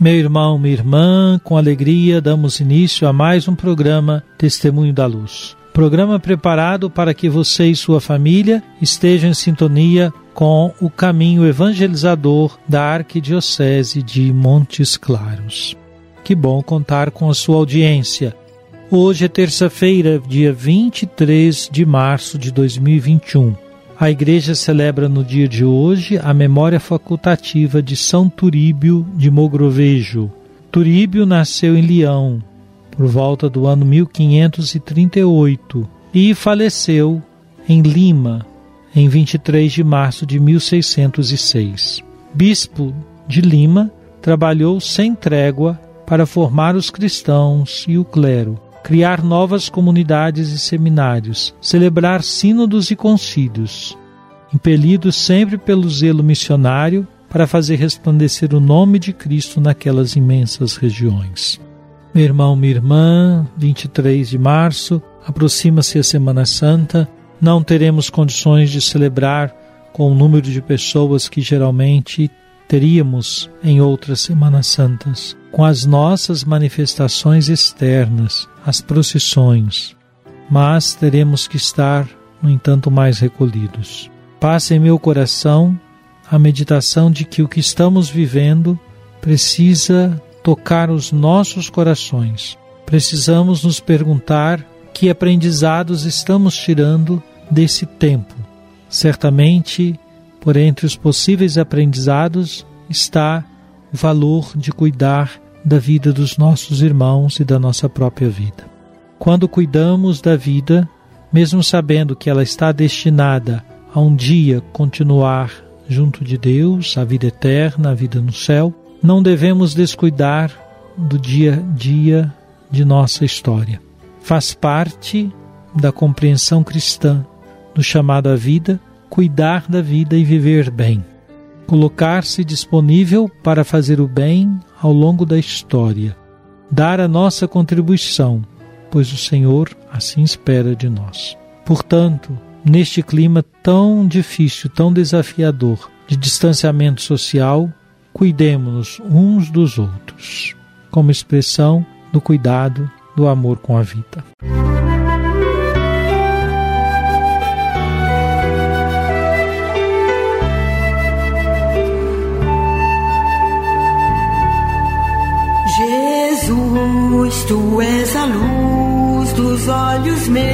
Meu irmão, minha irmã, com alegria damos início a mais um programa Testemunho da Luz. Programa preparado para que você e sua família estejam em sintonia com o caminho evangelizador da Arquidiocese de Montes Claros. Que bom contar com a sua audiência. Hoje é terça-feira, dia 23 de março de 2021. A igreja celebra no dia de hoje a memória facultativa de São Turíbio de Mogrovejo. Turíbio nasceu em Leão por volta do ano 1538 e faleceu em Lima em 23 de março de 1606. Bispo de Lima, trabalhou sem trégua para formar os cristãos e o clero, criar novas comunidades e seminários, celebrar sínodos e concílios, impelido sempre pelo zelo missionário para fazer resplandecer o nome de Cristo naquelas imensas regiões. Meu irmão, minha irmã, 23 de março, aproxima-se a Semana Santa, não teremos condições de celebrar com o número de pessoas que geralmente teríamos em outras Semanas Santas, com as nossas manifestações externas, as procissões, mas teremos que estar, no entanto, mais recolhidos. Passa em meu coração a meditação de que o que estamos vivendo precisa tocar os nossos corações. Precisamos nos perguntar que aprendizados estamos tirando desse tempo. Certamente, por entre os possíveis aprendizados está valor de cuidar da vida dos nossos irmãos e da nossa própria vida. Quando cuidamos da vida, mesmo sabendo que ela está destinada a um dia continuar junto de Deus, a vida eterna, a vida no céu, não devemos descuidar do dia a dia de nossa história. Faz parte da compreensão cristã do chamado à vida, cuidar da vida e viver bem. Colocar-se disponível para fazer o bem ao longo da história. Dar a nossa contribuição, pois o Senhor assim espera de nós. Portanto, neste clima tão difícil, tão desafiador de distanciamento social, cuidemos-nos uns dos outros, como expressão do cuidado, do amor com a vida. Jesus, tu és a luz dos olhos meus.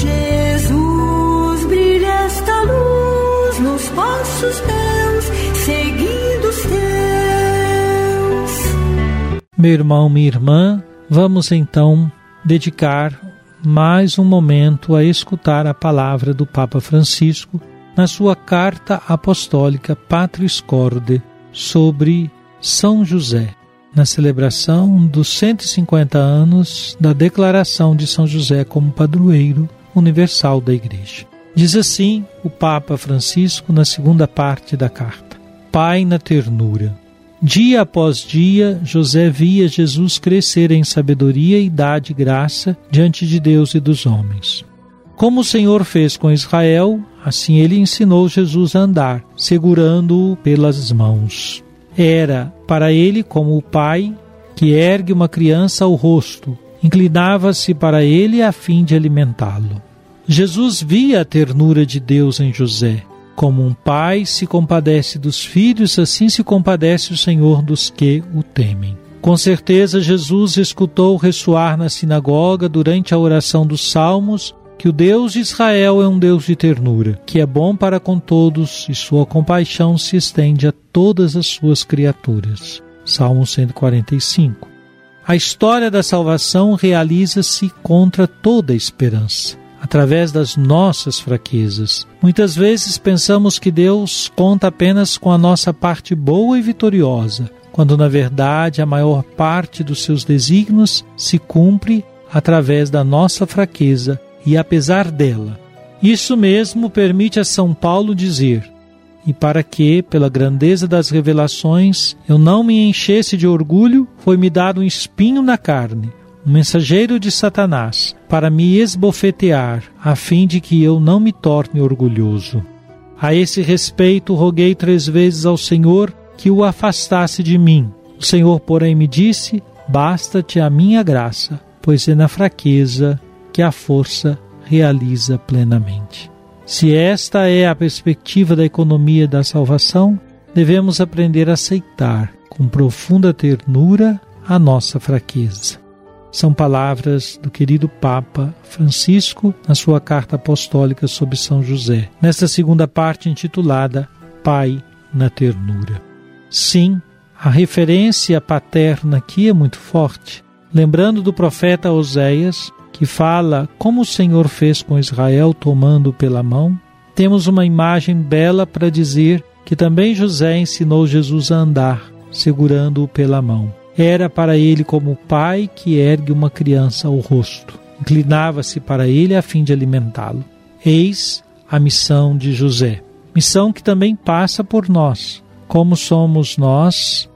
Jesus, brilha esta luz nos passos meus, seguindo os teus. Meu irmão, minha irmã, vamos então dedicar mais um momento a escutar a palavra do Papa Francisco na sua carta apostólica Patris Corde sobre São José, na celebração dos 150 anos da declaração de São José como padroeiro universal da Igreja. Diz assim o Papa Francisco na segunda parte da carta: Pai na ternura. Dia após dia, José via Jesus crescer em sabedoria, idade e graça diante de Deus e dos homens. Como o Senhor fez com Israel, assim ele ensinou Jesus a andar, segurando-o pelas mãos. Era para ele como o pai que ergue uma criança ao rosto, inclinava-se para ele a fim de alimentá-lo. Jesus via a ternura de Deus em José, como um pai se compadece dos filhos, assim se compadece o Senhor dos que o temem. Com certeza, Jesus escutou ressoar na sinagoga durante a oração dos Salmos que o Deus de Israel é um Deus de ternura, que é bom para com todos e sua compaixão se estende a todas as suas criaturas. Salmo 145. A história da salvação realiza-se contra toda esperança, através das nossas fraquezas. Muitas vezes pensamos que Deus conta apenas com a nossa parte boa e vitoriosa, quando na verdade a maior parte dos seus desígnios se cumpre através da nossa fraqueza e apesar dela. Isso mesmo permite a São Paulo dizer: E para que, pela grandeza das revelações, eu não me enchesse de orgulho, foi-me dado um espinho na carne, um mensageiro de Satanás, para me esbofetear, a fim de que eu não me torne orgulhoso. A esse respeito, roguei três vezes ao Senhor que o afastasse de mim. O Senhor, porém, me disse: Basta-te a minha graça, pois é na fraqueza que a força realiza plenamente. Se esta é a perspectiva da economia da salvação, devemos aprender a aceitar com profunda ternura a nossa fraqueza. São palavras do querido Papa Francisco na sua carta apostólica sobre São José, nesta segunda parte intitulada Pai na Ternura. Sim, a referência paterna aqui é muito forte. Lembrando do profeta Oséias, que fala como o Senhor fez com Israel tomando pela mão, temos uma imagem bela para dizer que também José ensinou Jesus a andar, segurando-o pela mão. Era para ele como o pai que ergue uma criança ao rosto. Inclinava-se para ele a fim de alimentá-lo. Eis a missão de José. Missão que também passa por nós. Como somos nós,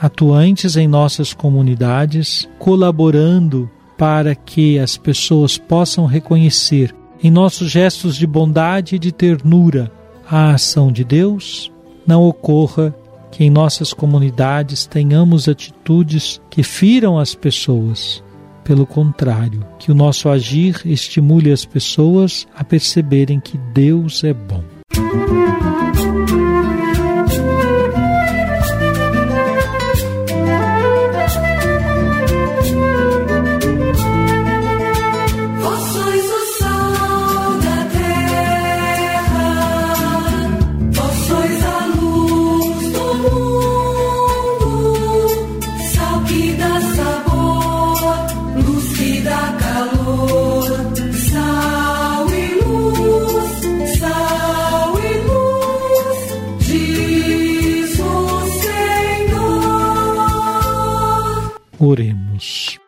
atuantes em nossas comunidades, colaborando para que as pessoas possam reconhecer em nossos gestos de bondade e de ternura a ação de Deus, não ocorra que em nossas comunidades tenhamos atitudes que firam as pessoas. Pelo contrário, que o nosso agir estimule as pessoas a perceberem que Deus é bom. Oremos.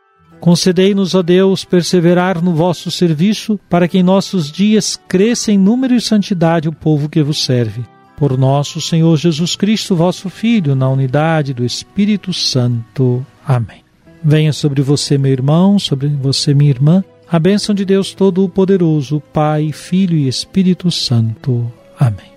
Concedei-nos, ó Deus, perseverar no vosso serviço, para que em nossos dias cresça em número e santidade o povo que vos serve. Por nosso Senhor Jesus Cristo, vosso Filho, na unidade do Espírito Santo. Amém. Venha sobre você, meu irmão, sobre você, minha irmã, a bênção de Deus Todo-Poderoso, Pai, Filho e Espírito Santo. Amém.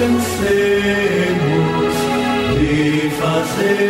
descansemos de fazer.